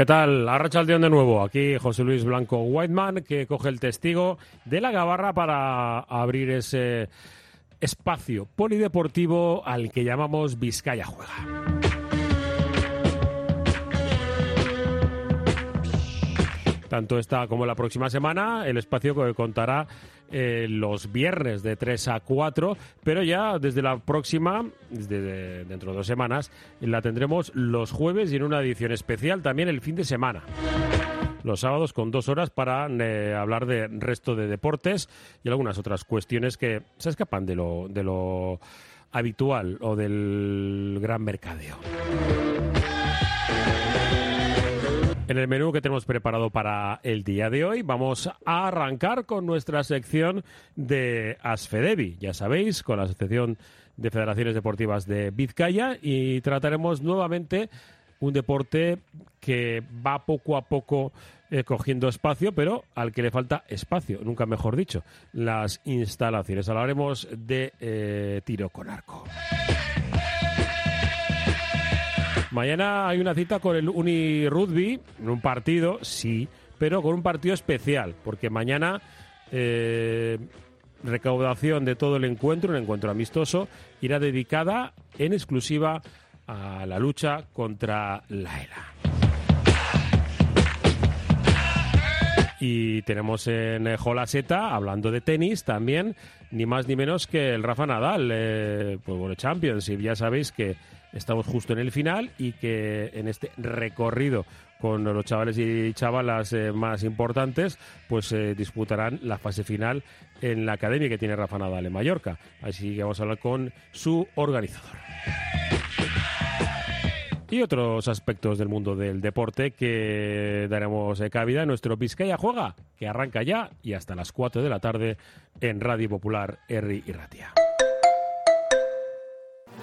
¿Qué tal? Arracha el de nuevo. Aquí José Luis Blanco Whiteman, que coge el testigo de la Gabarra para abrir ese espacio polideportivo al que llamamos Vizcaya Juega. Tanto esta como la próxima semana, el espacio que contará eh, los viernes de 3 a 4, pero ya desde la próxima, desde dentro de dos semanas, la tendremos los jueves y en una edición especial también el fin de semana los sábados con dos horas para eh, hablar de resto de deportes y algunas otras cuestiones que se escapan de lo, de lo habitual o del gran mercadeo. En el menú que tenemos preparado para el día de hoy vamos a arrancar con nuestra sección de Asfedevi, ya sabéis, con la Asociación de Federaciones Deportivas de Vizcaya y trataremos nuevamente un deporte que va poco a poco eh, cogiendo espacio, pero al que le falta espacio, nunca mejor dicho, las instalaciones. Hablaremos de eh, tiro con arco. Mañana hay una cita con el Uni Rugby, un partido, sí, pero con un partido especial, porque mañana eh, recaudación de todo el encuentro, un encuentro amistoso, irá dedicada en exclusiva a la lucha contra la ELA. Y tenemos en Jolaseta, hablando de tenis, también ni más ni menos que el Rafa Nadal, eh, pues bueno, Championship. Ya sabéis que estamos justo en el final y que en este recorrido con los chavales y chavalas eh, más importantes, pues eh, disputarán la fase final en la academia que tiene Rafa Nadal en Mallorca. Así que vamos a hablar con su organizador. Y otros aspectos del mundo del deporte que daremos eh, cabida en nuestro Vizcaya Juega, que arranca ya y hasta las 4 de la tarde en Radio Popular R y.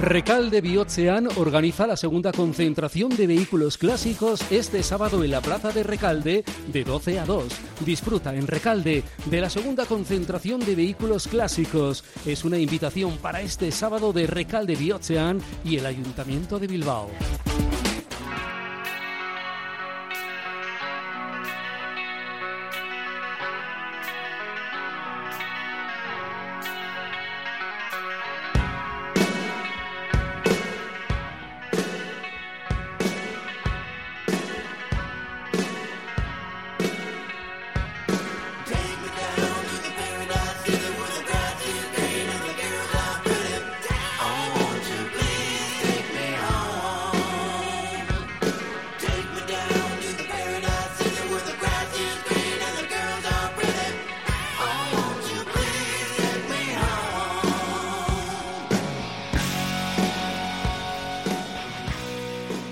Recalde Biotsean organiza la segunda concentración de vehículos clásicos este sábado en la Plaza de Recalde de 12 a 2. Disfruta en Recalde de la segunda concentración de vehículos clásicos. Es una invitación para este sábado de Recalde Biotsean y el Ayuntamiento de Bilbao.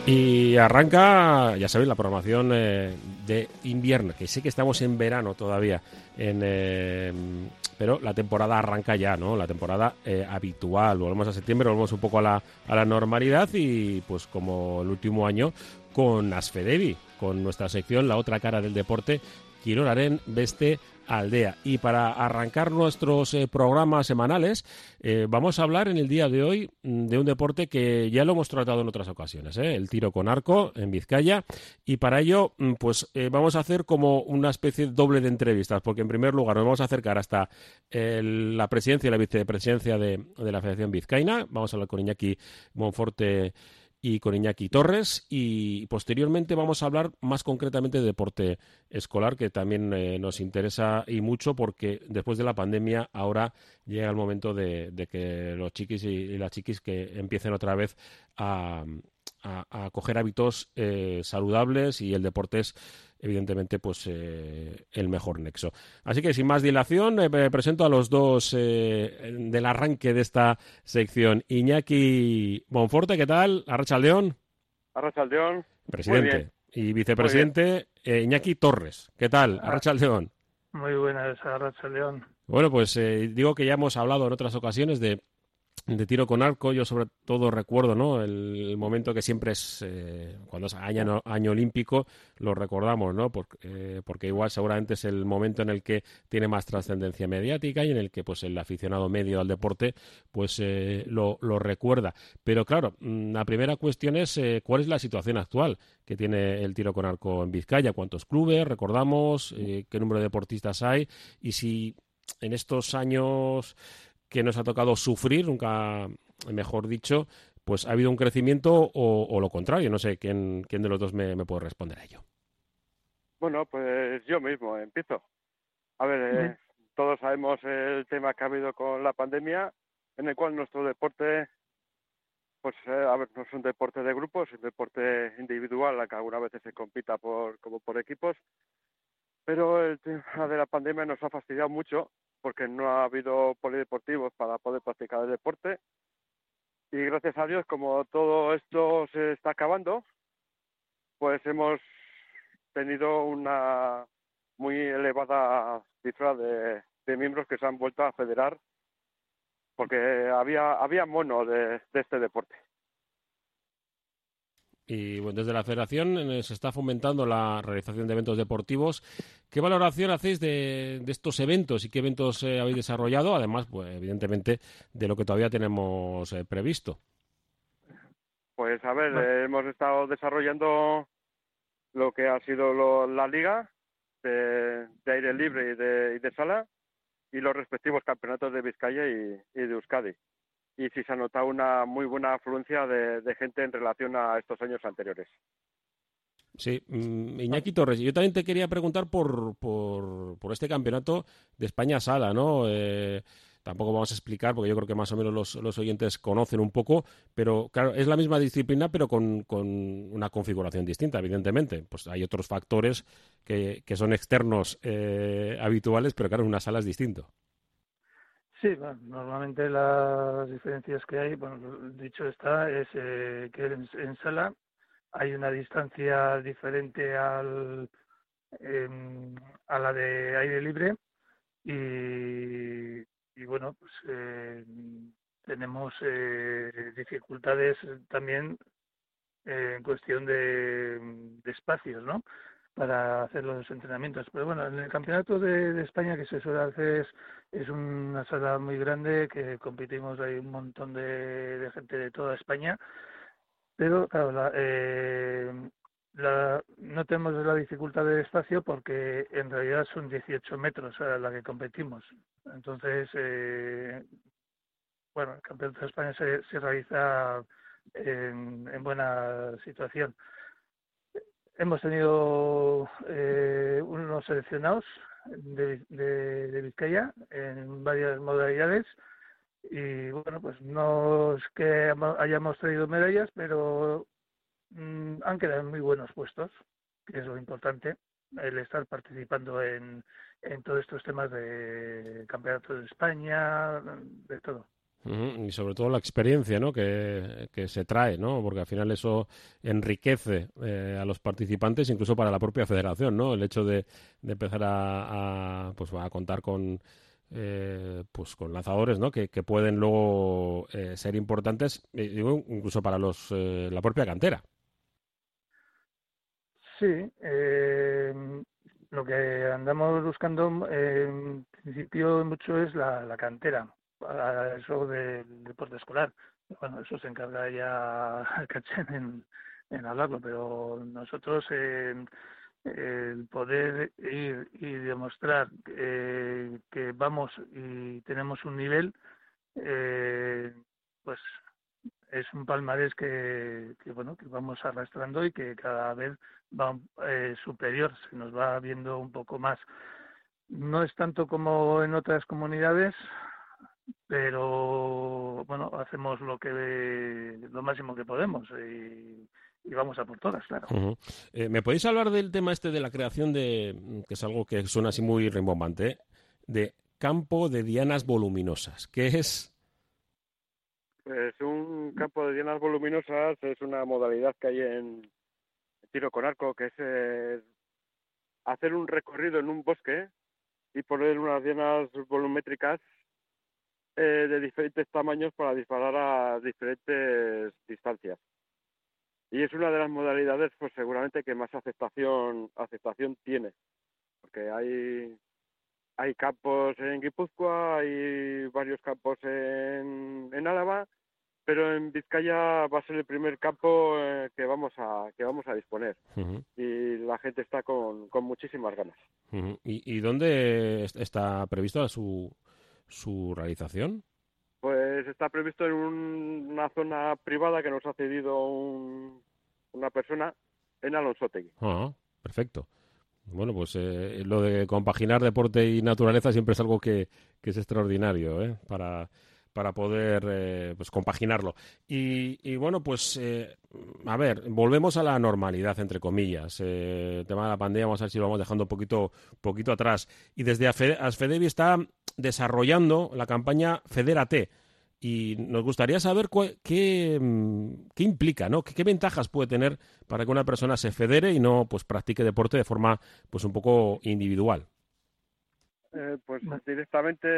Y arranca, ya sabéis, la programación eh, de invierno, que sé que estamos en verano todavía, en, eh, pero la temporada arranca ya, ¿no? La temporada eh, habitual. Volvemos a septiembre, volvemos un poco a la, a la normalidad y, pues, como el último año, con Asfedevi, con nuestra sección La otra cara del deporte, Kirolaren Beste Aldea. Y para arrancar nuestros eh, programas semanales, eh, vamos a hablar en el día de hoy mm, de un deporte que ya lo hemos tratado en otras ocasiones, ¿eh? el tiro con arco en Vizcaya. Y para ello, mm, pues vamos a hacer como una especie doble de entrevistas, porque en primer lugar nos vamos a acercar hasta la presidencia y la vicepresidencia de, de la Federación Vizcaína. Vamos a hablar con Iñaki Monforte y con Iñaki Torres. Y posteriormente vamos a hablar más concretamente de deporte escolar que también eh, nos interesa y mucho porque después de la pandemia ahora llega el momento de, que los chiquis y, las chiquis que empiecen otra vez a, a, coger hábitos eh, saludables y el deporte es evidentemente pues eh, el mejor nexo. Así que sin más dilación presento a los dos del arranque de esta sección. Iñaki Monforte, ¿qué tal? Arrachaldeón. Arrachaldeón. Presidente. Y vicepresidente Iñaki Torres. ¿Qué tal? Ah. Arrachaldeón. Muy buenas, Arrachaldeón. Bueno, pues digo que ya hemos hablado en otras ocasiones de de tiro con arco, yo sobre todo recuerdo, ¿no? El, momento que siempre es, eh, cuando es año, año, olímpico, lo recordamos, ¿no? Porque, eh, porque igual seguramente es el momento en el que tiene más trascendencia mediática y en el que, pues, el aficionado medio al deporte, pues, eh, lo, lo, recuerda. Pero claro, mm, la primera cuestión es, ¿cuál es la situación actual que tiene el tiro con arco en Vizcaya? ¿Cuántos clubes? Recordamos, ¿qué número de deportistas hay? Y si en estos años que nos ha tocado sufrir, nunca mejor dicho, pues ha habido un crecimiento o, lo contrario. No sé quién, quién de los dos me, puede responder a ello. Bueno, pues yo mismo empiezo. A ver, eh, todos sabemos el tema que ha habido con la pandemia, en el cual nuestro deporte, pues eh, a ver, no es un deporte de grupos, es un deporte individual, aunque algunas veces se compita por, como por equipos, pero el tema de la pandemia nos ha fastidiado mucho porque no ha habido polideportivos para poder practicar el deporte. Y gracias a Dios, como todo esto se está acabando, pues hemos tenido una muy elevada cifra de, miembros que se han vuelto a federar porque había, había mono de este deporte. Y bueno, desde la federación eh, se está fomentando la realización de eventos deportivos. ¿Qué valoración hacéis de, estos eventos y qué eventos eh, habéis desarrollado? Además, pues evidentemente, de lo que todavía tenemos eh, previsto. Pues a ver, hemos estado desarrollando lo que ha sido la liga de, aire libre y de, sala y los respectivos campeonatos de Vizcaya y de Euskadi y sí se ha notado una muy buena afluencia de, gente en relación a estos años anteriores. Sí, mm, Iñaki Torres, yo también te quería preguntar por, por, este campeonato de España Sala, ¿no? Eh, tampoco vamos a explicar, porque yo creo que más o menos los, los, oyentes conocen un poco, pero claro, es la misma disciplina, pero con, con una configuración distinta, evidentemente. Pues hay otros factores que, que son externos eh, habituales, pero claro, una sala es distinto. Sí, normalmente las diferencias que hay, bueno, dicho está, es eh, que en, sala hay una distancia diferente al, em, a la de aire libre y, bueno, pues eh, tenemos eh, dificultades también en cuestión de espacios, ¿no? Para hacer los entrenamientos. Pero bueno, en el campeonato de, España que se suele hacer es, una sala muy grande que competimos, hay un montón de, gente de toda España, pero claro, la, eh, no tenemos la dificultad de espacio porque en realidad son 18 metros a la que competimos. Entonces, eh, bueno, el campeonato de España se, se realiza en buena situación hemos tenido eh, unos seleccionados de, de, Vizcaya en varias modalidades y bueno pues no es que hayamos traído medallas pero mm, han quedado en muy buenos puestos que es lo importante el estar participando en, en todos estos temas de campeonato de España de todo y sobre todo la experiencia ¿no? que, se trae, ¿no? porque al final eso enriquece eh, a los participantes, incluso para la propia federación, ¿no? el hecho de, empezar a, pues, a contar con, eh, pues, con lanzadores ¿no? que, pueden luego eh, ser importantes, digo, incluso para los, la propia cantera. Sí, lo que andamos buscando en principio mucho es la cantera a eso del deporte escolar. Bueno, eso se encarga ya Cachén en, hablarlo, pero nosotros el poder ir y demostrar eh, que vamos y tenemos un nivel, eh, pues es un palmarés que, que, bueno que vamos arrastrando y que cada vez va eh, superior, se nos va viendo un poco más. No es tanto como en otras comunidades, pero bueno, hacemos lo que lo máximo que podemos y, vamos a por todas, claro. Eh, ¿Me podéis hablar del tema este de la creación de, que es algo que suena así muy rimbombante, de campo de dianas voluminosas? ¿Qué es? Pues un campo de dianas voluminosas es una modalidad que hay en tiro con arco, que es eh, hacer un recorrido en un bosque y poner unas dianas volumétricas eh, de diferentes tamaños para disparar a diferentes distancias. Y es una de las modalidades, pues seguramente que más aceptación aceptación tiene, porque hay hay campos en Guipúzcoa, hay varios campos en, en Álava, pero en Vizcaya va a ser el primer campo eh, que vamos a que vamos a disponer y la gente está con, con muchísimas ganas. ¿Y, ¿Y, dónde está previsto su, su realización? Pues está previsto en una zona privada que nos ha cedido una persona en Alonsotegui. Ah, perfecto. Bueno, pues eh, lo de compaginar deporte y naturaleza siempre es algo que, que es extraordinario ¿eh? para, para poder eh, pues compaginarlo. Y, y bueno, pues eh, a ver, volvemos a la normalidad, entre comillas. Eh, el tema de la pandemia, vamos a ver si lo vamos dejando un poquito, poquito atrás. Y desde Asfedevi está desarrollando la campaña Federate. Y nos gustaría saber qué, mm, qué, implica, ¿no? ¿Qué, ¿Qué, ventajas puede tener para que una persona se federe y no pues practique deporte de forma pues un poco individual. Eh, pues directamente,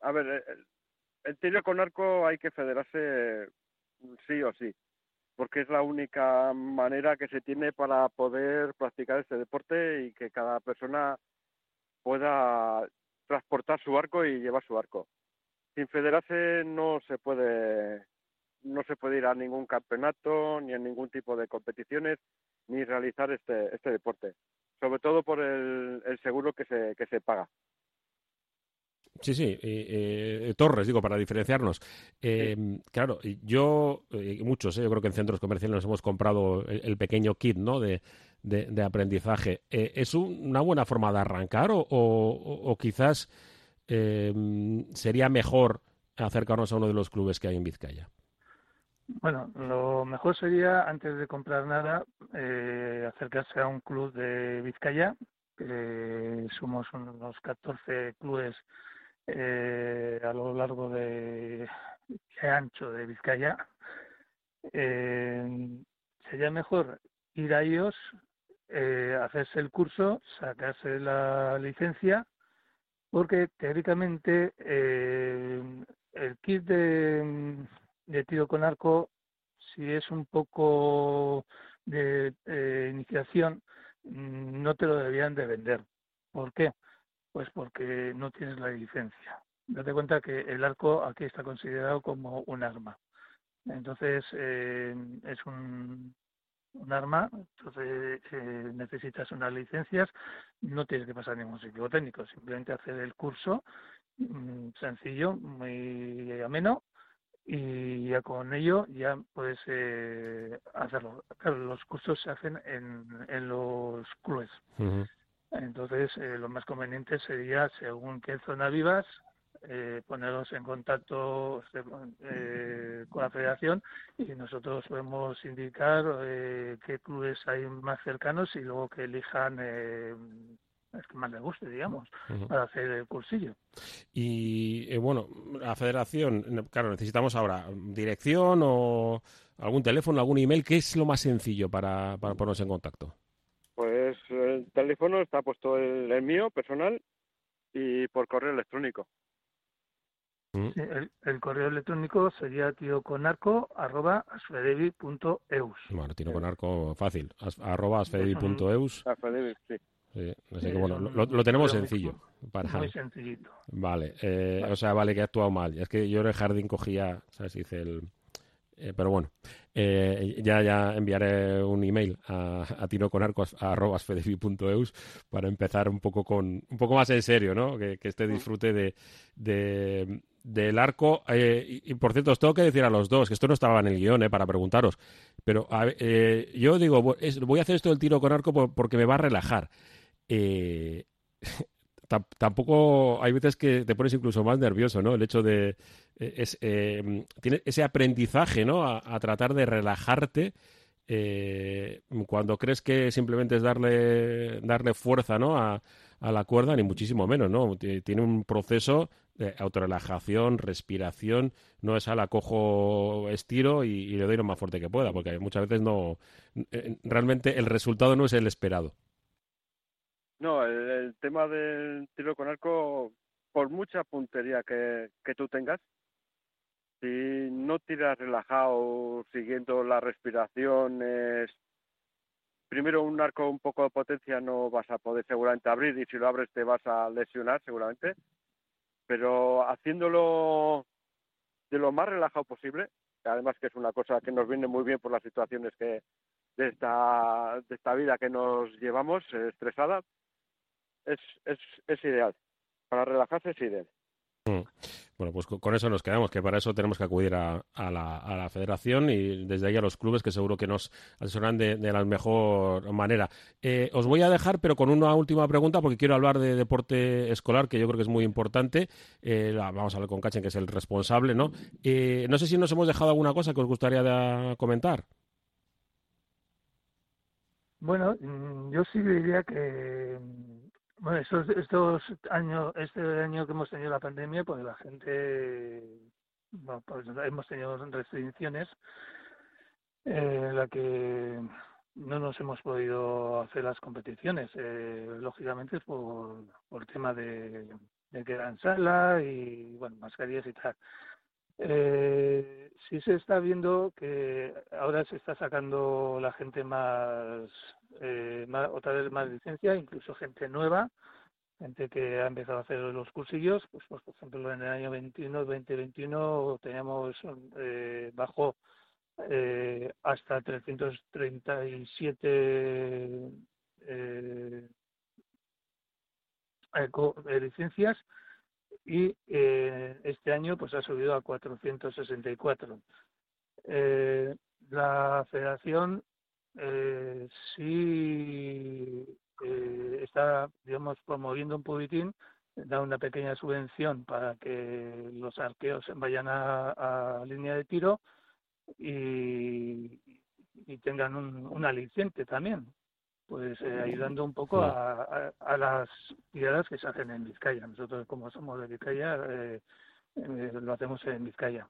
a ver, el tiro con arco hay que federarse sí o sí, porque es la única manera que se tiene para poder practicar este deporte y que cada persona pueda transportar su arco y llevar su arco. Sin federarse no se puede no se puede ir a ningún campeonato ni a ningún tipo de competiciones ni realizar este este deporte, sobre todo por el, el seguro que se que se paga. Sí, sí, eh, Torres, digo, para diferenciarnos. Eh, Claro, yo, eh, muchos, eh, yo creo que en centros comerciales nos hemos comprado el, pequeño kit ¿no? de, de, aprendizaje. Eh, ¿Es una buena forma de arrancar o, o, quizás sería mejor acercarnos a uno de los clubes que hay en Vizcaya? Bueno, lo mejor sería, antes de comprar nada, acercarse a un club de Vizcaya. somos unos 14 clubes eh, a lo largo de, ancho de Vizcaya, eh, sería mejor ir a ellos, eh, hacerse el curso, sacarse la licencia, porque teóricamente eh, el kit de, tiro con arco, si es un poco de iniciación, mm, no te lo deberían de vender. ¿Por qué? Pues porque no tienes la licencia. Date cuenta que el arco aquí está considerado como un arma. Entonces eh, es un, un arma, entonces eh, necesitas unas licencias, no tienes que pasar ningún sitio técnico, simplemente hacer el curso mm, sencillo, muy ameno y ya con ello ya puedes eh, hacerlo. Claro, los cursos se hacen en, en los clubes. Entonces, eh, lo más conveniente sería, según qué zona vivas, eh, poneros en contacto eh, con la federación y nosotros podemos indicar eh, qué clubes hay más cercanos y luego que elijan eh, el que más les guste, digamos, para hacer el cursillo. Y eh, bueno, la federación, claro, necesitamos ahora dirección o algún teléfono, algún email. ¿Qué es lo más sencillo para, para ponernos en contacto? Pues el teléfono está puesto el, el mío, personal, y por correo electrónico. Mm. El, el, correo electrónico sería tioconarco.asfedevi.eus. Bueno, tiro con arco fácil, as, arroba asfedevi.eus. Asfedevi, sí. Sí, así que bueno, lo, lo tenemos sencillo. Para... Muy sencillito. Vale, eh, vale, o sea, vale que he actuado mal. Es que yo en el jardín cogía, ¿sabes? Hice el, eh, pero bueno, eh, ya, ya enviaré un email a, a tinoconarcos.eus para empezar un poco con un poco más en serio, ¿no? Que, que este disfrute de, de, del arco. Eh, y, por cierto, os tengo que decir a los dos, que esto no estaba en el guion eh, para preguntaros, pero eh, yo digo, voy a hacer esto del tiro con arco porque me va a relajar. tampoco hay veces que te pones incluso más nervioso, ¿no? El hecho de es, tiene ese aprendizaje, ¿no? A, tratar de relajarte cuando crees que simplemente es darle darle fuerza, ¿no? A, a la cuerda, ni muchísimo menos, ¿no? Tiene un proceso de autorrelajación, respiración, no es a la cojo, estiro y, le doy lo más fuerte que pueda, porque muchas veces no, eh, realmente el resultado no es el esperado. No, el, tema del tiro con arco, por mucha puntería que, que tú tengas, si no tiras relajado, siguiendo la respiración, es primero un arco un poco de potencia no vas a poder seguramente abrir y si lo abres te vas a lesionar seguramente, pero haciéndolo de lo más relajado posible, además que es una cosa que nos viene muy bien por las situaciones que de esta, de esta vida que nos llevamos estresada, es, es, es ideal. Para relajarse es ideal. Mm. Bueno, pues con eso nos quedamos, que para eso tenemos que acudir a, la, federación y desde ahí a los clubes que seguro que nos asesoran de, la mejor manera. Eh, os voy a dejar, pero con una última pregunta, porque quiero hablar de deporte escolar, que yo creo que es muy importante. Eh, vamos a hablar con Cachen, que es el responsable, ¿no? Eh, no sé si nos hemos dejado alguna cosa que os gustaría comentar. Bueno, mm, yo sí diría que bueno, estos, estos años, este año que hemos tenido la pandemia, pues la gente, pues hemos tenido restricciones eh, en la que no nos hemos podido hacer las competiciones, eh, lógicamente por, por tema de, de que en sala y, bueno, mascarillas y tal. Eh, sí se está viendo que ahora se está sacando la gente más, eh, otra vez más licencia, incluso gente nueva, gente que ha empezado a hacer los cursillos, pues, pues por ejemplo en el año 21, 2021 teníamos eh, bajo eh, hasta 337 eh, eh, licencias y eh, este año pues ha subido a 464. Eh, la federación eh, sí eh, está, digamos, promoviendo un poquitín, da una pequeña subvención para que los arqueos vayan a, línea de tiro y, tengan un aliciente también, pues eh, ayudando un poco a, a, las tiradas que se hacen en Vizcaya. Nosotros, como somos de Vizcaya, eh, eh, lo hacemos en Vizcaya.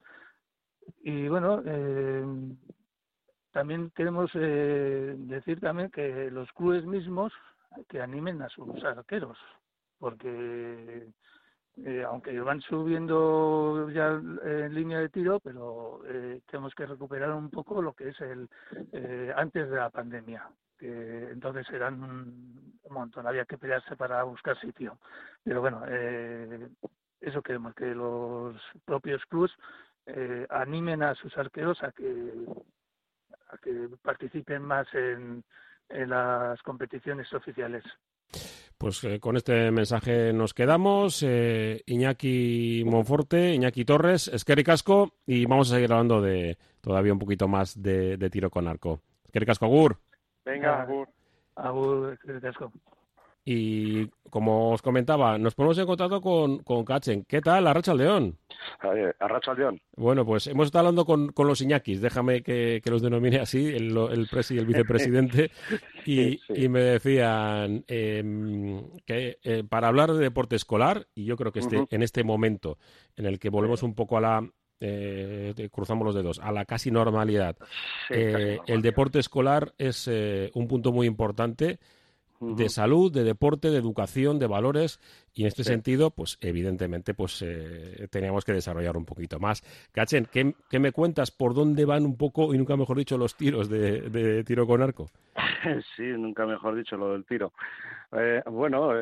Y bueno, también queremos decir también que los clubes mismos que animen a sus arqueros, porque aunque van subiendo ya en línea de tiro, pero tenemos que recuperar un poco lo que es el antes de la pandemia que entonces eran un montón, había que pelearse para buscar sitio. Pero bueno, eh, eso queremos, que los propios clubs eh, animen a sus arqueros a que, a que participen más en, las competiciones oficiales. Pues eh, con este mensaje nos quedamos. Eh, Iñaki Monforte, Iñaki Torres, Esqueri Casco y vamos a seguir hablando de todavía un poquito más de, tiro con arco. Esqueri Casco, Agur. Venga, agur. Agur, Y como os comentaba, nos ponemos en contacto con, con Kachen. ¿Qué tal, Arracha León? Arracha León. Bueno, pues hemos estado hablando con, con los Iñakis, déjame que, los denomine así, el, el, presi y el vicepresidente, y, y me decían em, que eh, para hablar de deporte escolar, y yo creo que este, en este momento en el que volvemos un poco a la, eh, cruzamos los dedos, a la casi normalidad. Eh, el deporte escolar es eh, un punto muy importante de salud, de deporte, de educación, de valores y en este sentido, pues evidentemente, pues teníamos que desarrollar un poquito más. Cachen, ¿qué, me cuentas? ¿Por dónde van un poco y nunca mejor dicho los tiros de, tiro con arco? Sí, nunca mejor dicho lo del tiro. bueno,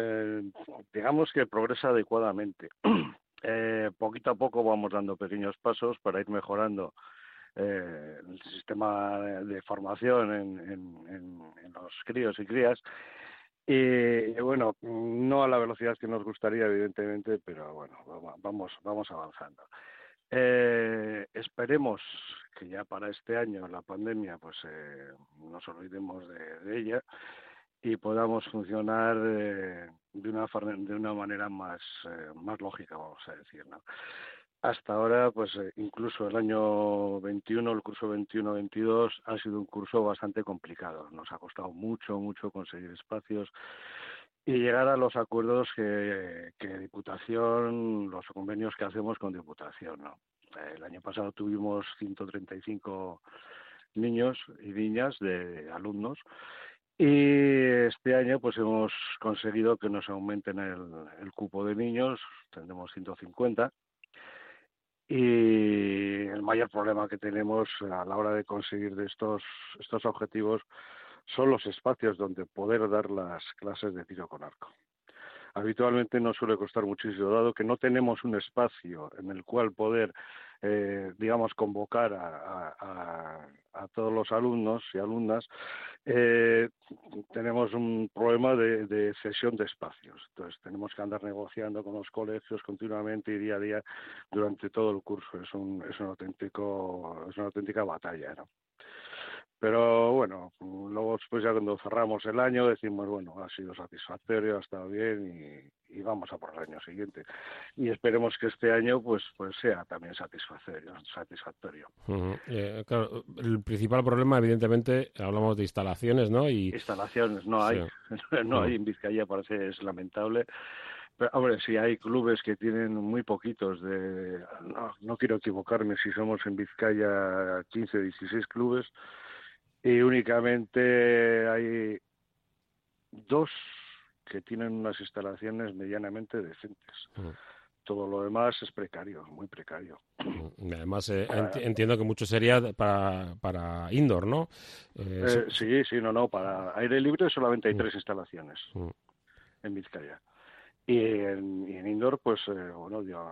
digamos que progresa adecuadamente. eh, poquito a poco vamos dando pequeños pasos para ir mejorando eh, el sistema de formación en, los críos y crías Y, bueno, no a la velocidad que nos gustaría, evidentemente, pero bueno, vamos, vamos avanzando. Eh, esperemos que ya para este año la pandemia, pues eh, nos olvidemos de, ella y podamos funcionar eh, de una de una manera más eh, más lógica, vamos a decir, ¿no? Hasta ahora, pues eh, incluso el año 21, el curso 21-22, ha sido un curso bastante complicado. Nos ha costado mucho, mucho conseguir espacios y llegar a los acuerdos que, que Diputación, los convenios que hacemos con Diputación. ¿no? El año pasado tuvimos 135 niños y niñas de alumnos y este año pues hemos conseguido que nos aumenten el, cupo de niños, tendremos 150 y el mayor problema que tenemos a la hora de conseguir estos, estos objetivos son los espacios donde poder dar las clases de tiro con arco. Habitualmente no suele costar muchísimo, dado que no tenemos un espacio en el cual poder eh, digamos, convocar a, todos los alumnos y alumnas, eh, tenemos un problema de, cesión de espacios. Entonces, tenemos que andar negociando con los colegios continuamente y día a día durante todo el curso. Es, un, es, un auténtico, es una auténtica batalla. ¿no? Pero bueno, luego después ya cuando cerramos el año decimos, bueno, ha sido satisfactorio, ha estado bien y, vamos a por el año siguiente. Y esperemos que este año pues pues sea también satisfactorio. satisfactorio. Eh, claro, el principal problema, evidentemente, hablamos de instalaciones, ¿no? Y... Instalaciones no hay, no hay en Vizcaya, parece es lamentable. Pero, hombre, si hay clubes que tienen muy poquitos de... No, no quiero equivocarme si somos en Vizcaya 15, 16 clubes, y únicamente hay dos que tienen unas instalaciones medianamente decentes. Mm. Todo lo demás es precario, muy precario. Mm. Además, eh, entiendo que mucho sería para, para indoor, ¿no? Eh, eh, sí, sí, no, no. Para aire libre solamente hay mm. tres instalaciones en Vizcaya. Y en, y en indoor, pues, bueno, yo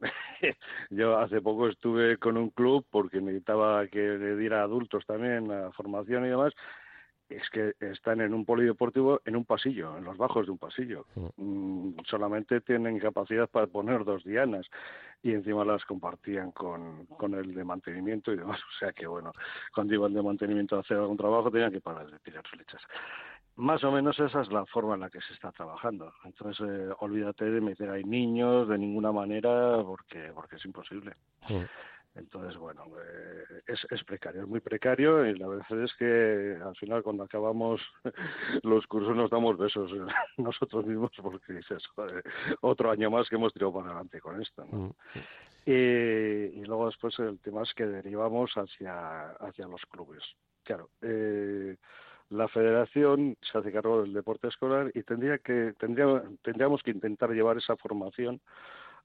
yo hace poco estuve con un club porque necesitaba que le diera a adultos también la formación y demás. Es que están en un polideportivo en un pasillo, en los bajos de un pasillo. Mm, solamente tienen capacidad para poner dos dianas y encima las compartían con, con el de mantenimiento y demás. O sea que, bueno, cuando iban de mantenimiento a hacer algún trabajo tenían que parar de tirar flechas. Más o menos esa es la forma en la que se está trabajando. Entonces, eh, olvídate de meter ahí niños de ninguna manera porque, porque es imposible. Entonces, bueno, eh, es, es, precario, es muy precario y la verdad es que al final cuando acabamos los cursos nos damos besos nosotros mismos porque dices, otro año más que hemos tirado para adelante con esto. ¿no? y, y, luego después el tema es que derivamos hacia, hacia los clubes. Claro, eh, la federación se hace cargo del deporte escolar y tendría que tendría, tendríamos que intentar llevar esa formación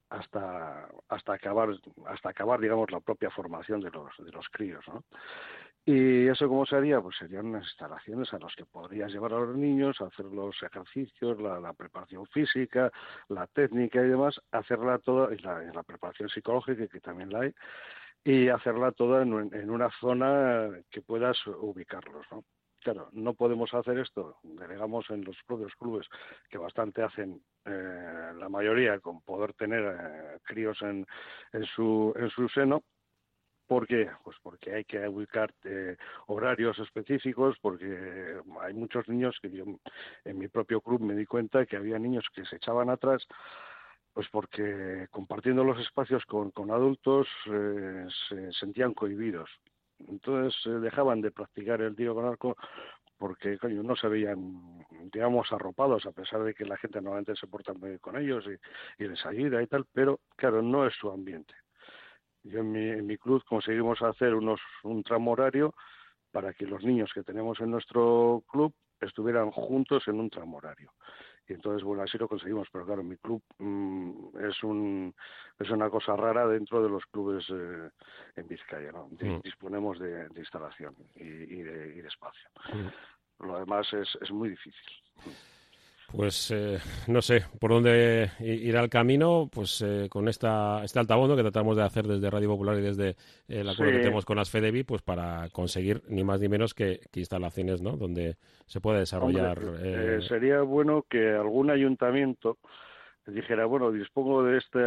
hasta acabar hasta acabar digamos la propia formación de los de los críos ¿no? y eso cómo se haría pues serían unas instalaciones a las que podrías llevar a los niños hacer los ejercicios la, preparación física la técnica y demás hacerla toda y la, la preparación psicológica que también la hay y hacerla toda en, en una zona que puedas ubicarlos ¿no? Claro, no podemos hacer esto, delegamos en los propios clubes, que bastante hacen eh, la mayoría con poder tener eh, críos en, en, su, en su seno, ¿Por qué? Pues porque hay que ubicar eh, horarios específicos, porque hay muchos niños que yo en mi propio club me di cuenta que había niños que se echaban atrás, pues porque compartiendo los espacios con, adultos eh, se sentían cohibidos entonces eh, dejaban de practicar el tiro con arco porque coño, no se veían, digamos, arropados, a pesar de que la gente normalmente se porta muy bien con ellos y, les ayuda y tal, pero claro, no es su ambiente. Yo en mi, en mi club conseguimos hacer unos, un tramo horario para que los niños que tenemos en nuestro club estuvieran juntos en un tramo horario y entonces bueno así lo conseguimos pero claro mi club mm, es un es una cosa rara dentro de los clubes eh, en Vizcaya no mm. disponemos de, instalación y, de, espacio mm. lo demás es, es muy difícil Pues eh, no sé por dónde irá el camino, pues eh, con esta, este altabondo que tratamos de hacer desde Radio Popular y desde el acuerdo que tenemos con las FEDEVI, pues para conseguir ni más ni menos que, instalaciones ¿no? donde se pueda desarrollar. Eh, sería bueno que algún ayuntamiento dijera, bueno, dispongo de este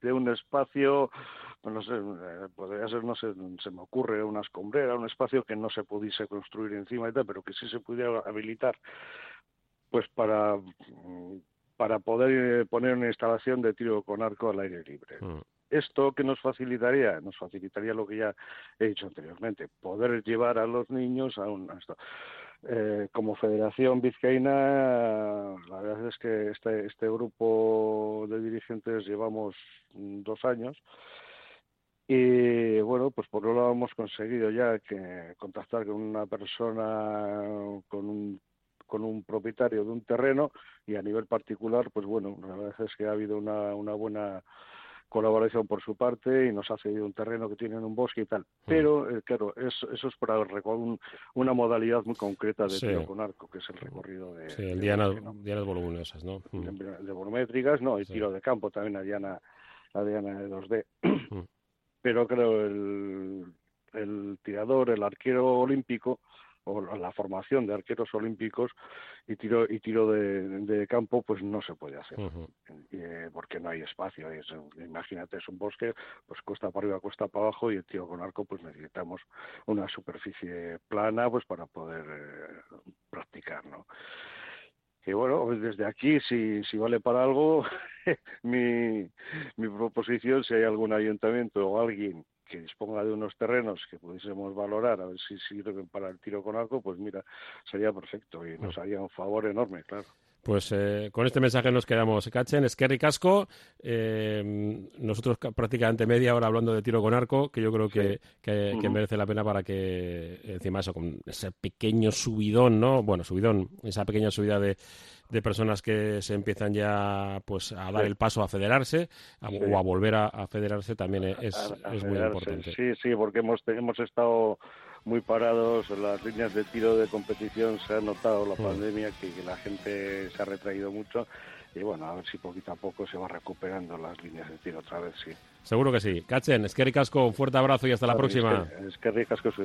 de un espacio no sé, podría ser, no sé, se me ocurre una escombrera, un espacio que no se pudiese construir encima y tal, pero que sí se pudiera habilitar pues para, para poder eh, poner una instalación de tiro con arco al aire libre. Mm. Esto que nos facilitaría, nos facilitaría lo que ya he dicho anteriormente, poder llevar a los niños a un. Eh, como Federación Vizcaína, la verdad es que este, este grupo de dirigentes llevamos dos años y bueno, pues por lo lado hemos conseguido ya que contactar con una persona con un con un propietario de un terreno y a nivel particular, pues bueno, la verdad es que ha habido una, una buena colaboración por su parte y nos ha cedido un terreno que tiene en un bosque y tal. Mm. Pero, eh, claro, eso, eso es para un, una modalidad muy concreta de tiro con arco, que es el recorrido de... Sí, dianas, voluminosas, ¿no? Mm. De, volumétricas, no, y tiro de campo también a diana, a diana de 2D. Mm. Pero creo el, el tirador, el arquero olímpico, o la formación de arqueros olímpicos y tiro y tiro de, campo pues no se puede hacer. Eh, porque no hay espacio. Imagínate es un bosque pues cuesta para arriba cuesta para abajo y el tiro con arco pues necesitamos una superficie plana pues para poder eh, practicar no y bueno, pues desde aquí, si, si vale para algo, mi, mi proposición, si hay algún ayuntamiento o alguien que disponga de unos terrenos que pudiésemos valorar, a ver si sirven para el tiro con arco, pues mira, sería perfecto y nos haría un favor enorme, claro. Pues eh, con este mensaje nos quedamos. Cachen, es que ricasco. Eh, nosotros prácticamente media hora hablando de tiro con arco, que yo creo que, que, merece la pena para que, encima eso, con ese pequeño subidón, ¿no? Bueno, subidón, esa pequeña subida de, de personas que se empiezan ya pues a dar el paso a federarse o a volver a, federarse también es, es muy importante. Sí, sí, porque hemos, hemos estado muy parados, las líneas de tiro de competición se ha notado la mm. pandemia, que, la gente se ha retraído mucho y bueno, a ver si poquito a poco se va recuperando las líneas de tiro otra vez, sí. Seguro que sí. Cachen, es que ricasco, un fuerte abrazo y hasta la próxima. Es que, ricasco su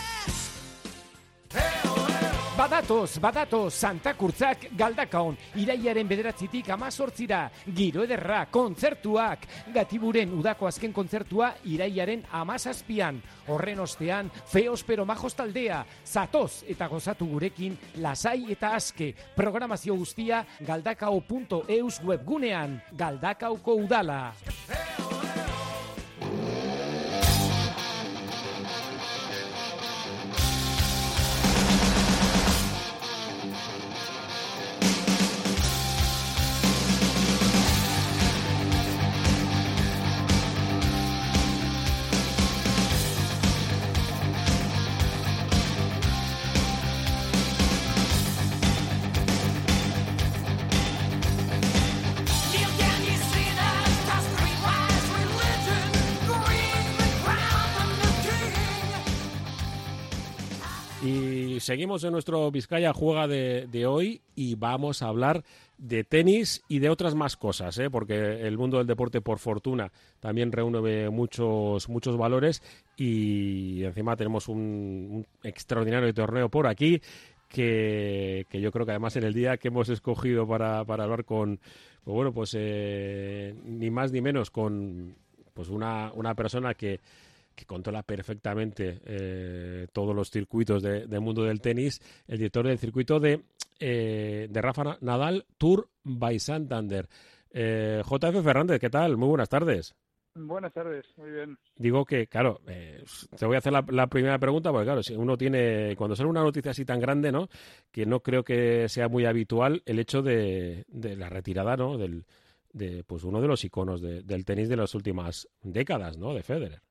Badatoz, badatoz, Santa Kurtzak galdakaon, iraiaren bederatzitik amazortzira, giro ederra, kontzertuak, gatiburen udako azken kontzertua iraiaren amazazpian, horren ostean, feos pero majos taldea, zatoz eta gozatu gurekin, lasai eta aske, programazio guztia galdakao.eus webgunean, galdakauko udala. Seguimos en nuestro Vizcaya Juega de, de, hoy y vamos a hablar de tenis y de otras más cosas, ¿eh? porque el mundo del deporte, por fortuna, también reúne muchos, muchos valores y encima tenemos un, un extraordinario torneo por aquí que, que, yo creo que además en el día que hemos escogido para, para hablar con, pues bueno, pues eh, ni más ni menos con pues una, una persona que que controla perfectamente eh, todos los circuitos de, del mundo del tenis, el director del circuito de, eh, de Rafa Nadal Tour by Santander. Eh, JF Fernández, ¿qué tal? Muy buenas tardes. Buenas tardes, muy bien. Digo que, claro, eh, te voy a hacer la, la, primera pregunta, porque claro, si uno tiene, cuando sale una noticia así tan grande, ¿no? Que no creo que sea muy habitual el hecho de, de la retirada, ¿no? Del, de, pues uno de los iconos de, del tenis de las últimas décadas, ¿no? De Federer.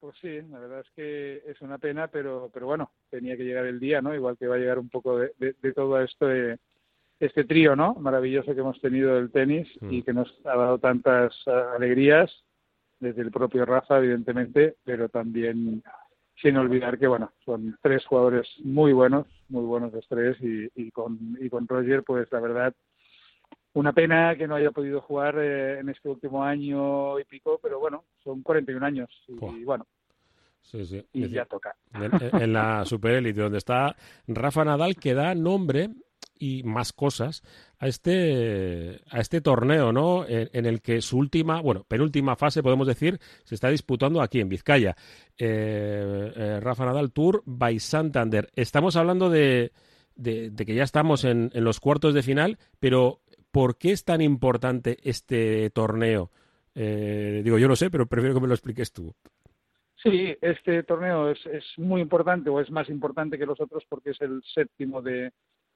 Pues sí, la verdad es que es una pena, pero, pero bueno, tenía que llegar el día, ¿no? Igual que va a llegar un poco de, de, de todo esto, de, este trío, ¿no? Maravilloso que hemos tenido del tenis mm. y que nos ha dado tantas uh, alegrías, desde el propio Rafa, evidentemente, pero también sin olvidar que, bueno, son tres jugadores muy buenos, muy buenos los tres, y, y, con, y con Roger, pues la verdad, una pena que no haya podido jugar eh, en este último año y pico, pero bueno, son 41 años y, y bueno. Sí, sí. Y decir, ya toca. En, en la superélite, donde está Rafa Nadal, que da nombre y más cosas a este a este torneo, ¿no? En, en, el que su última, bueno, penúltima fase podemos decir se está disputando aquí en Vizcaya. Eh, eh, Rafa Nadal Tour by Santander. Estamos hablando de, de, de que ya estamos en, en, los cuartos de final, pero ¿por qué es tan importante este torneo? Eh, digo, yo no sé, pero prefiero que me lo expliques tú. Sí, este torneo es, es, muy importante o es más importante que los otros porque es el séptimo de,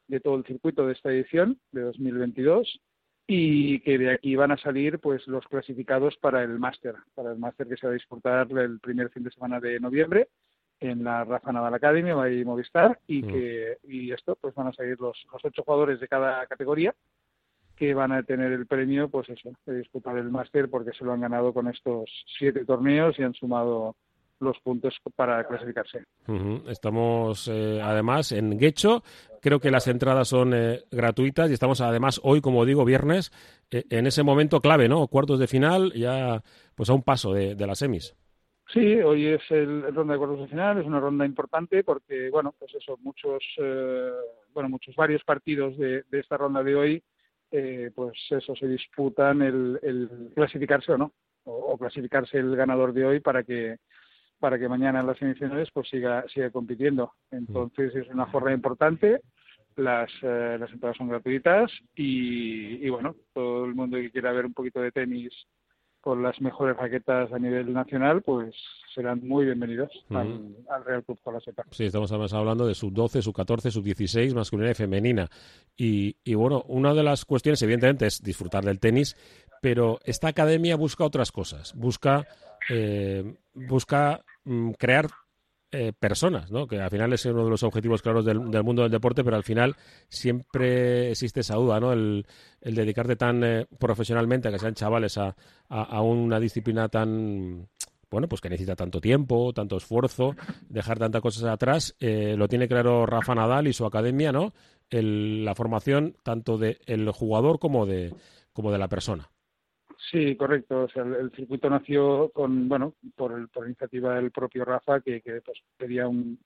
de todo el circuito de esta edición de 2022 y que de aquí van a salir pues los clasificados para el máster, para el máster que se va a disputar el primer fin de semana de noviembre en la Rafa Nadal Academy y Movistar y que y esto pues van a salir los, los ocho jugadores de cada categoría que van a tener el premio, pues eso, de disputar el máster porque se lo han ganado con estos siete torneos y han sumado los puntos para clasificarse. Uh -huh. Estamos eh, además en Guecho, creo que las entradas son eh, gratuitas y estamos además hoy, como digo, viernes, eh, en ese momento clave, ¿no? Cuartos de final, ya pues a un paso de, de las semis. Sí, hoy es el, el, ronda de cuartos de final, es una ronda importante porque, bueno, pues eso, muchos, eh, bueno, muchos varios partidos de, de esta ronda de hoy eh, pues eso, se disputan el, el clasificarse o no, o, clasificarse el ganador de hoy para que para que mañana en las semifinales pues siga siga compitiendo. Entonces es una jornada importante, las, eh, las entradas son gratuitas y, y bueno, todo el mundo que quiera ver un poquito de tenis con las mejores raquetas a nivel nacional, pues serán muy bienvenidos uh -huh. al, al, Real Club Seca. Sí, estamos además hablando de sub 12, sub 14, sub 16, masculina y femenina. Y, y, bueno, una de las cuestiones, evidentemente, es disfrutar del tenis, pero esta academia busca otras cosas. Busca, eh, busca mm, crear eh, personas, ¿no? que al final es uno de los objetivos claros del, mundo del deporte, pero al final siempre existe esa duda, ¿no? el, el dedicarte tan eh, profesionalmente a que sean chavales a, una disciplina tan bueno, pues que necesita tanto tiempo, tanto esfuerzo, dejar tantas cosas atrás, eh, lo tiene claro Rafa Nadal y su academia, ¿no? El, la formación tanto del de jugador como de, como de la persona. Sí, correcto. O sea, el, circuito nació con, bueno, por, el, por iniciativa del propio Rafa, que, que pues, un,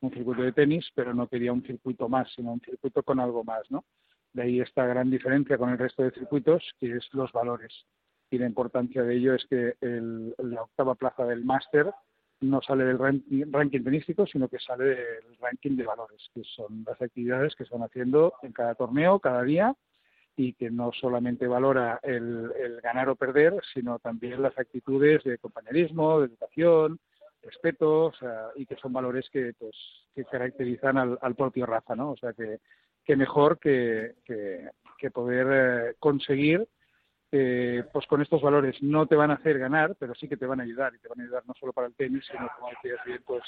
un, circuito de tenis, pero no quería un circuito más, sino un circuito con algo más, ¿no? De ahí esta gran diferencia con el resto de circuitos, que es los valores. Y la importancia de ello es que el, la octava plaza del máster no sale del ranking, ranking tenístico, sino que sale del ranking de valores, que son las actividades que se van haciendo en cada torneo, cada día, y que no solamente valora el, ganar o perder, sino también las actitudes de compañerismo, de educación, respeto, o sea, y que son valores que, pues, que caracterizan al, propio Rafa, ¿no? O sea, que, que mejor que, que, poder eh, conseguir eh, pues con estos valores no te van a hacer ganar, pero sí que te van a ayudar, y te van a ayudar no solo para el tenis, sino, como pues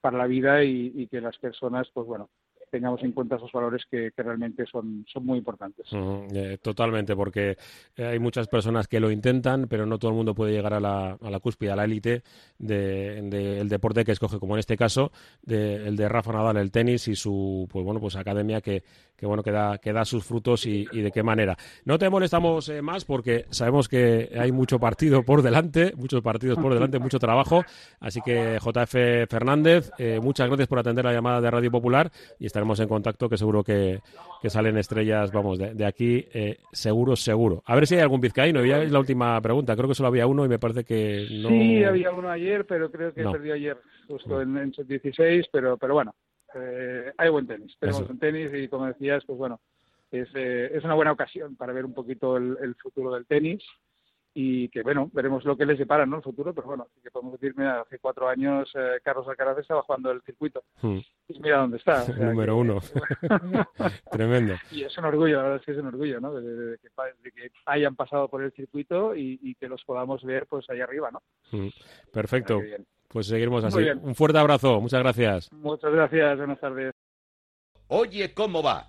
para la vida y que las personas, pues bueno, tengamos en cuenta esos valores que, realmente son, son muy importantes. Eh, totalmente, porque hay muchas personas que lo intentan, pero no todo el mundo puede llegar a la, a la cúspide, a la élite del de, deporte que escoge, como en este caso, de, el de Rafa Nadal, el tenis y su pues bueno pues academia que, que bueno que da, que da sus frutos y, de qué manera. No te molestamos eh, más porque sabemos que hay mucho partido por delante, muchos partidos por delante, mucho trabajo. Así que JF Fernández, eh, muchas gracias por atender la llamada de Radio Popular y estaremos en contacto que seguro que, salen estrellas, vamos, de, aquí, eh, seguro, seguro. A ver si hay algún vizcaíno. Ya es la última pregunta. Creo que solo había uno y me parece que no. Sí, había uno ayer, pero creo que perdió ayer justo en, en 16, pero, pero bueno, eh, hay buen tenis. Tenemos un tenis y como decías, pues bueno, es, eh, es una buena ocasión para ver un poquito el, futuro del tenis y que bueno, veremos lo que les separa ¿no? el futuro, pero bueno, que podemos decir, mira, hace cuatro años eh, Carlos Alcaraz estaba jugando el circuito hmm. y mira dónde está. Número uno. Tremendo. Y es un orgullo, la verdad es que es un orgullo, ¿no? De, que, hayan pasado por el circuito y, que los podamos ver pues ahí arriba, ¿no? Hmm. Perfecto. Pues seguiremos así. Un fuerte abrazo, muchas gracias. Muchas gracias, buenas tardes. Oye, ¿cómo va?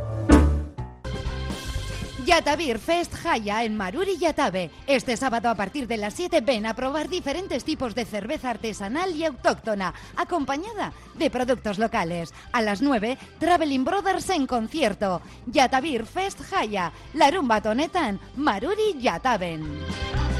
Yatavir Fest Jaya en Maruri Yatabe. Este sábado a partir de las 7 ven a probar diferentes tipos de cerveza artesanal y autóctona, acompañada de productos locales. A las 9, Traveling Brothers en concierto. Yatavir Fest Jaya, la rumba tonetan, Maruri Yataben.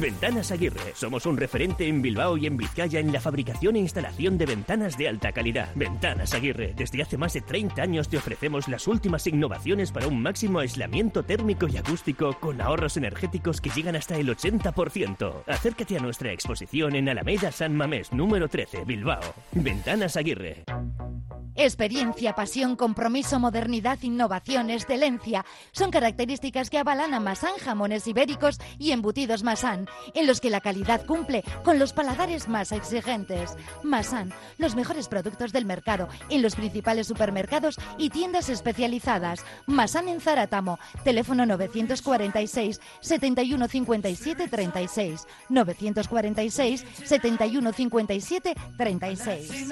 Ventanas Aguirre. Somos un referente en Bilbao y en Vizcaya en la fabricación e instalación de ventanas de alta calidad. Ventanas Aguirre. Desde hace más de 30 años te ofrecemos las últimas innovaciones para un máximo aislamiento térmico y acústico con ahorros energéticos que llegan hasta el 80%. Acércate a nuestra exposición en Alameda San Mamés, número 13, Bilbao. Ventanas Aguirre. Experiencia, pasión, compromiso, modernidad, innovación, excelencia son características que avalan a Masán Jamones Ibéricos y Embutidos Masán, en los que la calidad cumple con los paladares más exigentes. Masán, los mejores productos del mercado en los principales supermercados y tiendas especializadas. Masán en Zaratamo, teléfono 946 71 57 36 946 71 57 36.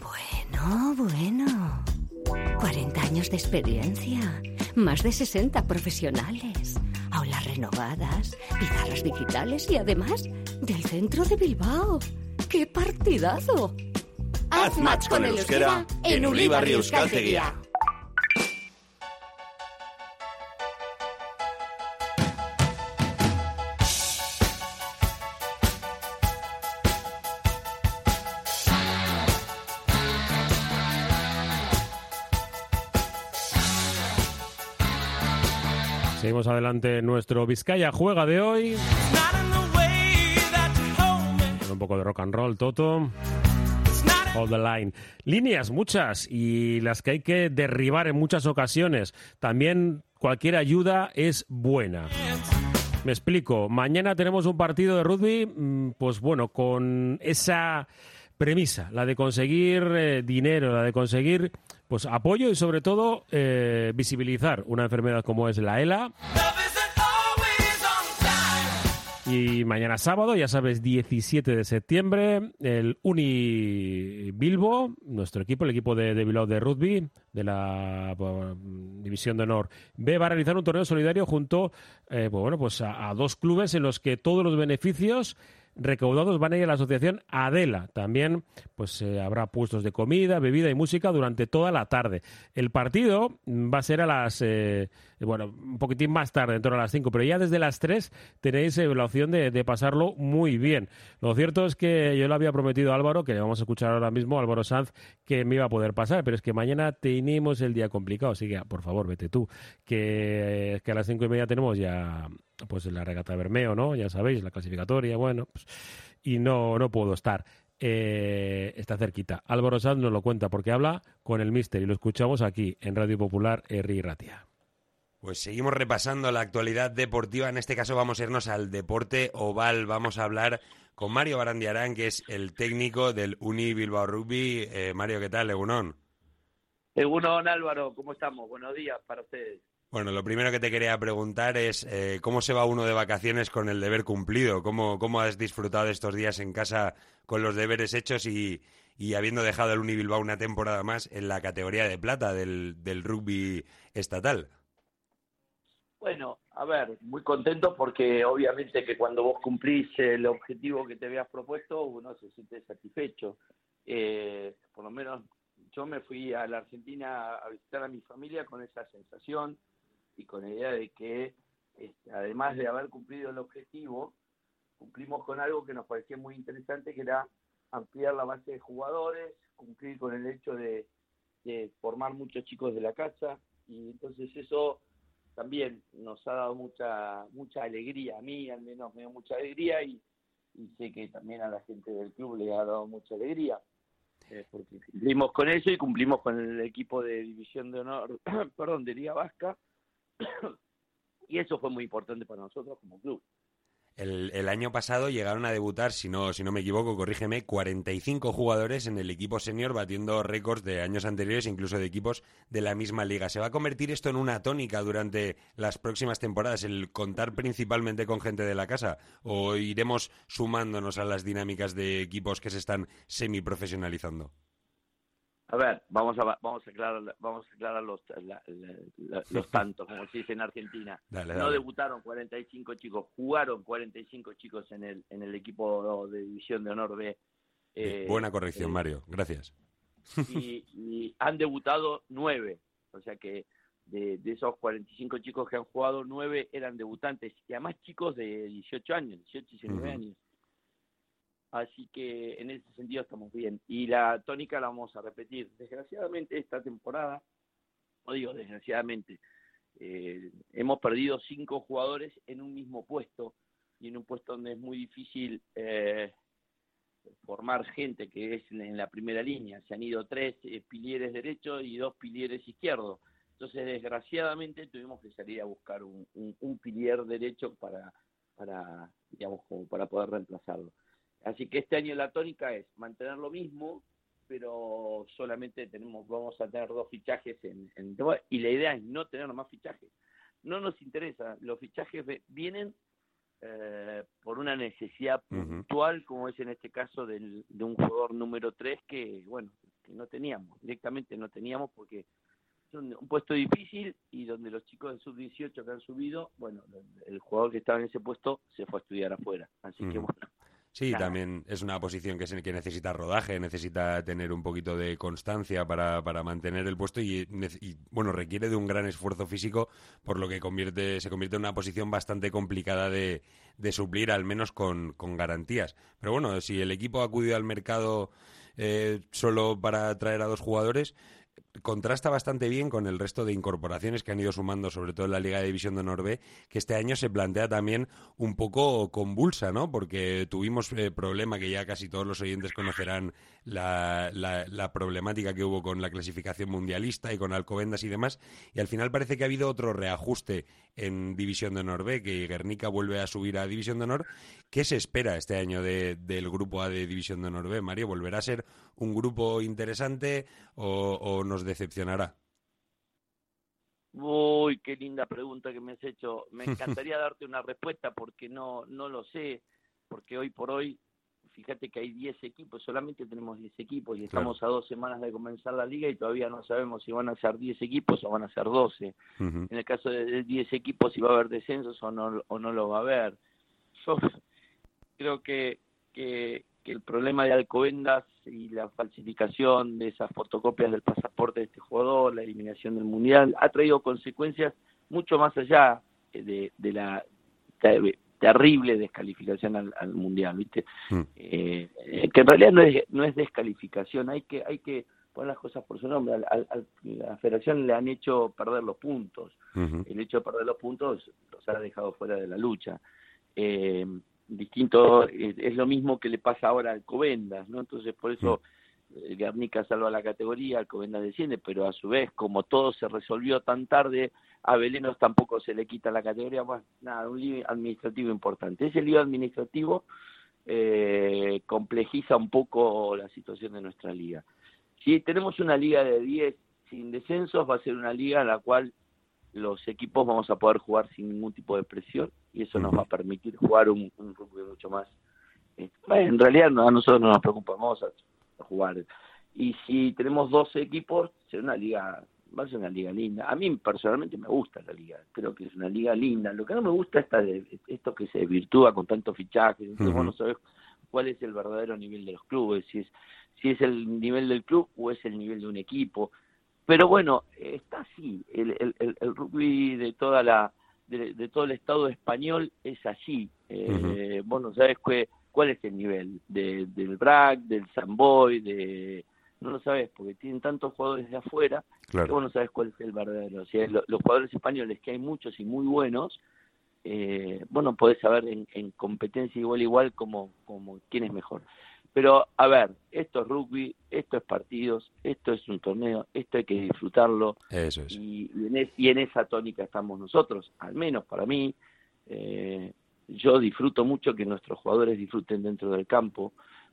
Bueno, bueno. 40 años de experiencia, más de 60 profesionales, aulas renovadas, pizarras digitales y además del centro de Bilbao. ¡Qué partidazo! Haz match con el euskera en Ulibarri Euskaltegia. Seguimos adelante nuestro Vizcaya Juega de hoy. un poco de rock and roll, Toto. Hold the line. Líneas muchas y las que hay que derribar en muchas ocasiones. También cualquier ayuda es buena. Me explico. Mañana tenemos un partido de rugby, mm, pues bueno, con esa premisa, la de conseguir eh, dinero, la de conseguir pues apoyo y sobre todo eh, visibilizar una enfermedad como es la ELA. Y mañana sábado, ya sabes, 17 de septiembre, el Uni Bilbo, nuestro equipo, el equipo de, Bilbao de rugby, de la División de Honor B, va a realizar un torneo solidario junto eh, pues bueno, pues a dos clubes en los que todos los beneficios recaudados van a ir a la asociación Adela. También pues eh, habrá puestos de comida, bebida y música durante toda la tarde. El partido va a ser a las, eh, bueno, un poquitín más tarde, en torno a las 5, pero ya desde las 3 tenéis eh, la opción de, pasarlo muy bien. Lo cierto es que yo le había prometido a Álvaro, que vamos a escuchar ahora mismo, Álvaro Sanz, que me iba a poder pasar, pero es que mañana tenemos el día complicado, así que por favor vete tú, que, que a las 5 y media tenemos ya pues la regata Bermeo, ¿no? Ya sabéis, la clasificatoria, bueno, pues, y no, no puedo estar. Eh, está cerquita. Álvaro Sanz nos lo cuenta porque habla con el Mister y lo escuchamos aquí en Radio Popular Erri Ratia. Pues seguimos repasando la actualidad deportiva. En este caso vamos a irnos al deporte oval. Vamos a hablar con Mario Barandiarán, que es el técnico del Uni Bilbao Rugby. Eh, Mario, ¿qué tal? Egunon. Egunon, Álvaro. ¿Cómo estamos? Buenos días para ustedes. Bueno, lo primero que te quería preguntar es eh, cómo se va uno de vacaciones con el deber cumplido, cómo, cómo has disfrutado estos días en casa con los deberes hechos y, habiendo dejado el Uni Bilbao una temporada más en la categoría de plata del, del rugby estatal. Bueno, a ver, muy contento porque obviamente que cuando vos cumplís el objetivo que te habías propuesto, uno se siente satisfecho. Eh, por lo menos yo me fui a la Argentina a visitar a mi familia con esa sensación y con la idea de que, este, además de haber cumplido el objetivo, cumplimos con algo que nos parecía muy interesante, que era ampliar la base de jugadores, cumplir con el hecho de, de formar muchos chicos de la casa, y entonces eso también nos ha dado mucha mucha alegría, a mí al menos me dio mucha alegría y, sé que también a la gente del club le ha dado mucha alegría, eh, porque cumplimos con eso y cumplimos con el equipo de División de Honor, perdón, de Liga Vasca, y eso fue muy importante para nosotros como club. El, año pasado llegaron a debutar, si no, si no me equivoco, corrígeme, 45 jugadores en el equipo senior batiendo récords de años anteriores, incluso de equipos de la misma liga. ¿Se va a convertir esto en una tónica durante las próximas temporadas, el contar principalmente con gente de la casa? ¿O iremos sumándonos a las dinámicas de equipos que se están semiprofesionalizando? A ver, vamos a vamos a aclarar vamos a aclarar los los tantos como se dice en Argentina. No debutaron 45 chicos, jugaron 45 chicos en el en el equipo de división de honor B. Eh, buena corrección, eh, Mario. Gracias. Y, han debutado nueve, o sea que de, de, esos 45 chicos que han jugado, nueve eran debutantes y además chicos de 18 años, 18 y 19 años. Así que en ese sentido estamos bien. Y la tónica la vamos a repetir. Desgraciadamente esta temporada, no digo desgraciadamente, eh, hemos perdido cinco jugadores en un mismo puesto y en un puesto donde es muy difícil eh, formar gente que es en la primera línea. Se han ido tres eh, pilieres derechos y dos pilieres izquierdos. Entonces, desgraciadamente, tuvimos que salir a buscar un, un, un pilier derecho para, para, digamos, como para poder reemplazarlo. Así que este año la tónica es mantener lo mismo, pero solamente tenemos, vamos a tener dos fichajes en, y la idea es no tener más fichajes. No nos interesa, los fichajes vienen eh, por una necesidad puntual, como es en este caso del, de un jugador número 3 que, bueno, que no teníamos, directamente no teníamos porque es un, puesto difícil y donde los chicos de sub-18 que han subido, bueno, el, jugador que estaba en ese puesto se fue a estudiar afuera. Así que, bueno, Sí, también es una posición que, que necesita rodaje, necesita tener un poquito de constancia para, para mantener el puesto y, bueno, requiere de un gran esfuerzo físico, por lo que convierte, se convierte en una posición bastante complicada de, de suplir, al menos con, con garantías. Pero bueno, si el equipo ha acudido al mercado eh, solo para traer a dos jugadores, contrasta bastante bien con el resto de incorporaciones que han ido sumando, sobre todo en la Liga de División de Norbe, que este año se plantea también un poco convulsa, ¿no? Porque tuvimos eh, problema que ya casi todos los oyentes conocerán la, la, problemática que hubo con la clasificación mundialista y con Alcobendas y demás, y al final parece que ha habido otro reajuste en División de Honor B, que Guernica vuelve a subir a División de Honor. ¿Qué se espera este año de, del grupo A de División de Honor B, Mario? ¿Volverá a ser un grupo interesante o, nos decepcionará? Uy, qué linda pregunta que me has hecho. Me encantaría darte una respuesta porque no, no lo sé, porque hoy por hoy fíjate que hay 10 equipos, solamente tenemos 10 equipos y estamos a dos semanas de comenzar la liga y todavía no sabemos si van a ser 10 equipos o van a ser 12. En el caso de 10 equipos, si va a haber descensos o no, o no lo va a haber. Yo creo que, que, el problema de Alcobendas y la falsificación de esas fotocopias del pasaporte de este jugador, la eliminación del Mundial, ha traído consecuencias mucho más allá de, de la terrible descalificación al, mundial, ¿viste? Mm. Eh, que en realidad no es, no es descalificación, hay que, hay que poner las cosas por su nombre. Al, a la federación le han hecho perder los puntos. El hecho de perder los puntos los ha dejado fuera de la lucha. Eh, distinto, es, lo mismo que le pasa ahora al Covendas, ¿no? Entonces, por eso el Guernica salva la categoría, Alcobendas desciende, pero a su vez, como todo se resolvió tan tarde, a Belenos tampoco se le quita la categoría, bueno, nada, un lío administrativo importante. Ese lío administrativo eh, complejiza un poco la situación de nuestra liga. Si tenemos una liga de 10 sin descensos, va a ser una liga en la cual los equipos vamos a poder jugar sin ningún tipo de presión y eso nos va a permitir jugar un, rugby mucho más. Eh, en realidad a nosotros no nos preocupa, vamos a, jugar. Y si tenemos 12 equipos, será una liga, va a ser una liga linda. A mí personalmente me gusta la liga, creo que es una liga linda. Lo que no me gusta es esto que se desvirtúa con tanto fichaje, no sabes cuál es el verdadero nivel de los clubes, si es, si es el nivel del club o es el nivel de un equipo pero bueno, está así, el, el, el, rugby de toda la de, todo el Estado español es así. Eh, Vos no sabes cuál es el nivel de, del BRAC, del Samboy, de no lo sabes porque tienen tantos jugadores de afuera que vos no sabes cuál es el verdadero. O sea, los jugadores españoles, que hay muchos y muy buenos, eh, bueno, podés saber en, en competencia igual igual como, como quién es mejor. Pero, a ver, esto es rugby, esto es partidos, esto es un torneo, esto hay que disfrutarlo. Eso es. Y, en, esa tónica estamos nosotros, al menos para mí. Eh, yo disfruto mucho que nuestros jugadores disfruten dentro del campo.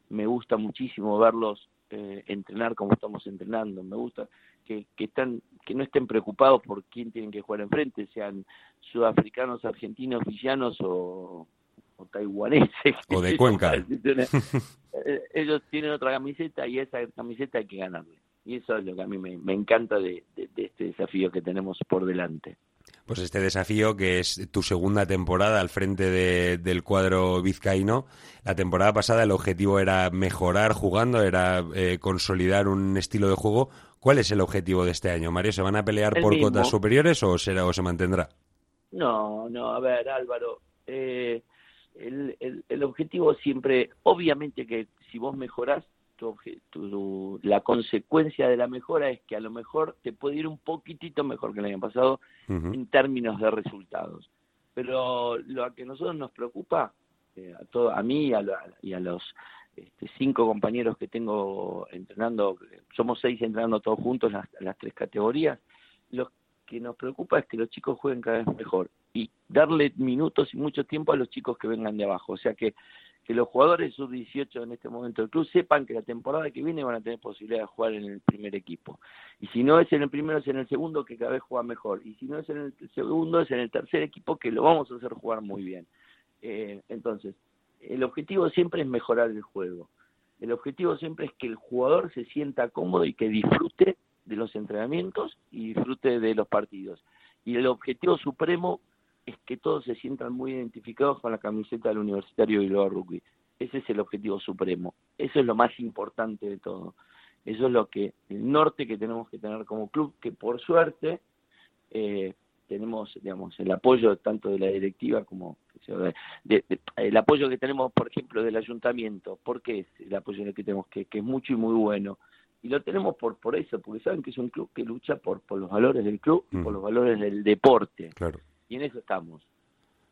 Me gusta muchísimo verlos eh, entrenar como estamos entrenando. Me gusta que, que, están, que no estén preocupados por quién tienen que jugar enfrente, sean sudafricanos, argentinos, villanos o, o taiwaneses. O de Cuenca. Eh, ellos tienen otra camiseta y esa camiseta hay que ganarle. Y eso es lo que a mí me, encanta de, este desafío que tenemos por delante. Pues este desafío que es tu segunda temporada al frente del cuadro vizcaíno. La temporada pasada el objetivo era mejorar jugando, era eh, consolidar un estilo de juego. ¿Cuál es el objetivo de este año, Mario? ¿Se van a pelear por cotas superiores o, será, o se mantendrá? No, no, a ver, Álvaro. Eh, el, el, objetivo siempre, obviamente que si vos mejorás, tu, la consecuencia de la mejora es que a lo mejor te puede ir un poquitito mejor que el año pasado en términos de resultados. Pero lo que a nosotros nos preocupa, eh, a, todo, a mí y a, y a los este, cinco compañeros que tengo entrenando, somos seis entrenando todos juntos las, las tres categorías, lo que nos preocupa es que los chicos jueguen cada vez mejor y darle minutos y mucho tiempo a los chicos que vengan de abajo. O sea que, que los jugadores sub-18 en este momento del club sepan que la temporada que viene van a tener posibilidad de jugar en el primer equipo. Y si no es en el primero, es en el segundo, que cada vez juega mejor. Y si no es en el segundo, es en el tercer equipo, que lo vamos a hacer jugar muy bien. Eh, entonces, el objetivo siempre es mejorar el juego. El objetivo siempre es que el jugador se sienta cómodo y que disfrute de los entrenamientos y disfrute de los partidos. Y el objetivo supremo es que todos se sientan muy identificados con la camiseta del Universitario Bilbao Rugby. Ese es el objetivo supremo. Eso es lo más importante de todo. Eso es lo que el norte que tenemos que tener como club, que por suerte eh, tenemos, digamos, el apoyo tanto de la directiva como el apoyo que tenemos, por ejemplo, del ayuntamiento. ¿Por qué es el apoyo que tenemos? Que, que es mucho y muy bueno. Y lo tenemos por por eso, porque saben que es un club que lucha por, por los valores del club y por los valores del deporte. Claro y en eso estamos.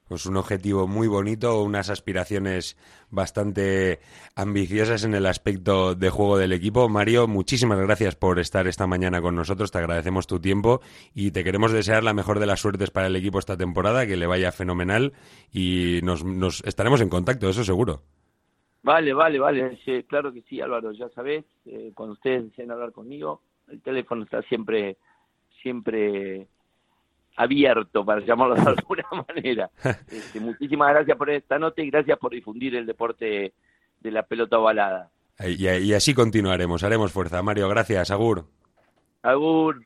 Pues un objetivo muy bonito, unas aspiraciones bastante ambiciosas en el aspecto de juego del equipo. Mario, muchísimas gracias por estar esta mañana con nosotros, te agradecemos tu tiempo y te queremos desear la mejor de las suertes para el equipo esta temporada, que le vaya fenomenal y nos, nos estaremos en contacto, eso seguro. Vale, vale, vale, claro que sí, Álvaro, ya sabes, eh, cuando ustedes deseen hablar conmigo, el teléfono está siempre, siempre abierto, para llamarlo de alguna manera. Este, muchísimas gracias por esta nota y gracias por difundir el deporte de la pelota ovalada. Y, y así continuaremos, haremos fuerza. Mario, gracias. Agur. Agur.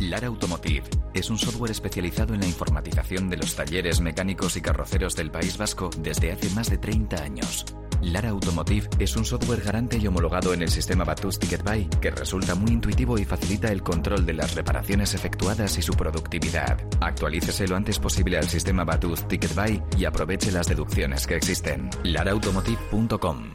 Lara Automotive es un software especializado en la informatización de los talleres mecánicos y carroceros del País Vasco desde hace más de 30 años Lara Automotive es un software garante y homologado en el sistema Batus Ticket Buy que resulta muy intuitivo y facilita el control de las reparaciones efectuadas y su productividad. Actualícese lo antes posible al sistema Batus Ticket Buy y aproveche las deducciones que existen. laraautomotive.com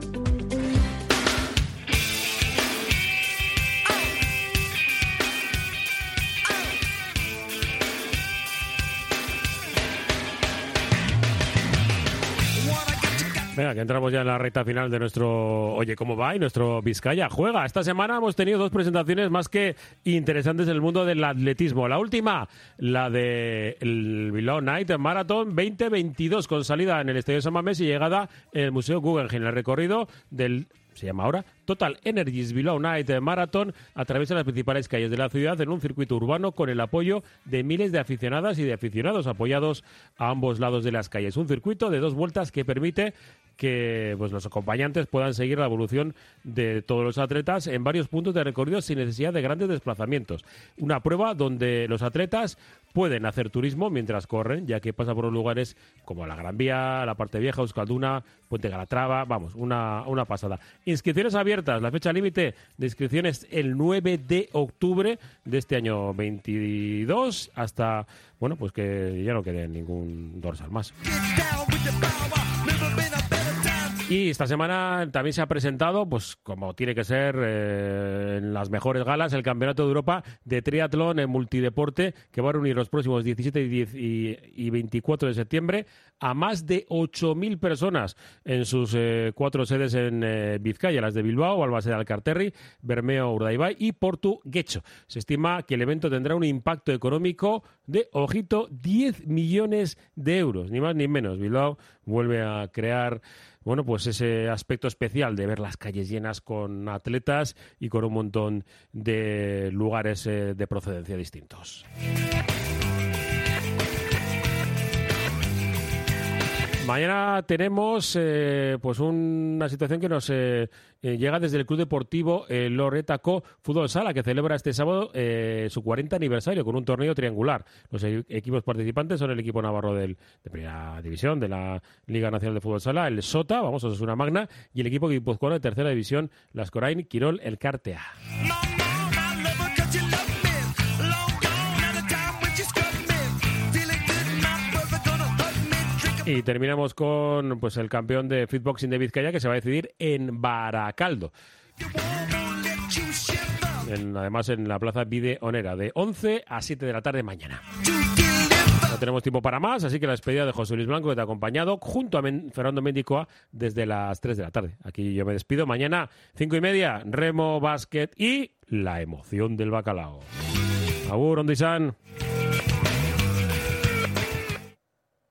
Venga, que entramos ya en la recta final de nuestro Oye, ¿cómo va? Y nuestro Vizcaya juega. Esta semana hemos tenido dos presentaciones más que interesantes en el mundo del atletismo. La última, la de el Bilbao Night Marathon 2022, con salida en el Estadio San Mamés y llegada en el Museo Guggenheim. El recorrido del se llama ahora, Total Energies Below Night Marathon atraviesa las principales calles de la ciudad en un circuito urbano con el apoyo de miles de aficionadas y de aficionados apoyados a ambos lados de las calles. Un circuito de dos vueltas que permite que pues, los acompañantes puedan seguir la evolución de todos los atletas en varios puntos de recorrido sin necesidad de grandes desplazamientos. Una prueba donde los atletas pueden hacer turismo mientras corren, ya que pasa por lugares como la Gran Vía, la parte vieja, Euskalduna, Puente Galatrava, vamos, una, una pasada. Inscripciones abiertas, la fecha límite de inscripciones el 9 de octubre de este año 22 hasta, bueno, pues que ya no quede ningún dorsal más. Y esta semana también se ha presentado, pues como tiene que ser eh, en las mejores galas, el Campeonato de Europa de Triatlón en Multideporte, que va a reunir los próximos 17 y, y 24 de septiembre a más de 8.000 personas en sus eh, cuatro sedes en eh, Vizcaya, las de Bilbao, Albacete Alcarterri, Bermeo Urdaibai y Portu Guecho. Se estima que el evento tendrá un impacto económico de, ojito, 10 millones de euros, ni más ni menos. Bilbao vuelve a crear bueno, pues ese aspecto especial de ver las calles llenas con atletas y con un montón de lugares eh, de procedencia distintos. Mañana tenemos eh, pues una situación que nos eh, eh, llega desde el Club Deportivo Loretaco Fútbol Sala, que celebra este sábado su 40 aniversario con un torneo triangular. Los e-, equipos participantes son el equipo navarro del, de Primera División de la Liga Nacional de Fútbol Sala, el Sota, vamos, eso es una magna, y el equipo guipuzcoano de Tercera División, las Corain, Quirol, el Cartea. Y terminamos con pues el campeón de fitboxing de Vizcaya que se va a decidir en Baracaldo. además en la plaza Vide Onera, de 11 a 7 de la tarde mañana. No tenemos tiempo para más, así que la despedida de José Luis Blanco que te ha acompañado junto a Fernando Mendicoa desde las 3 de la tarde. Aquí yo me despido. Mañana, 5 y media, remo, básquet y la emoción del bacalao. Agur, Ondisan.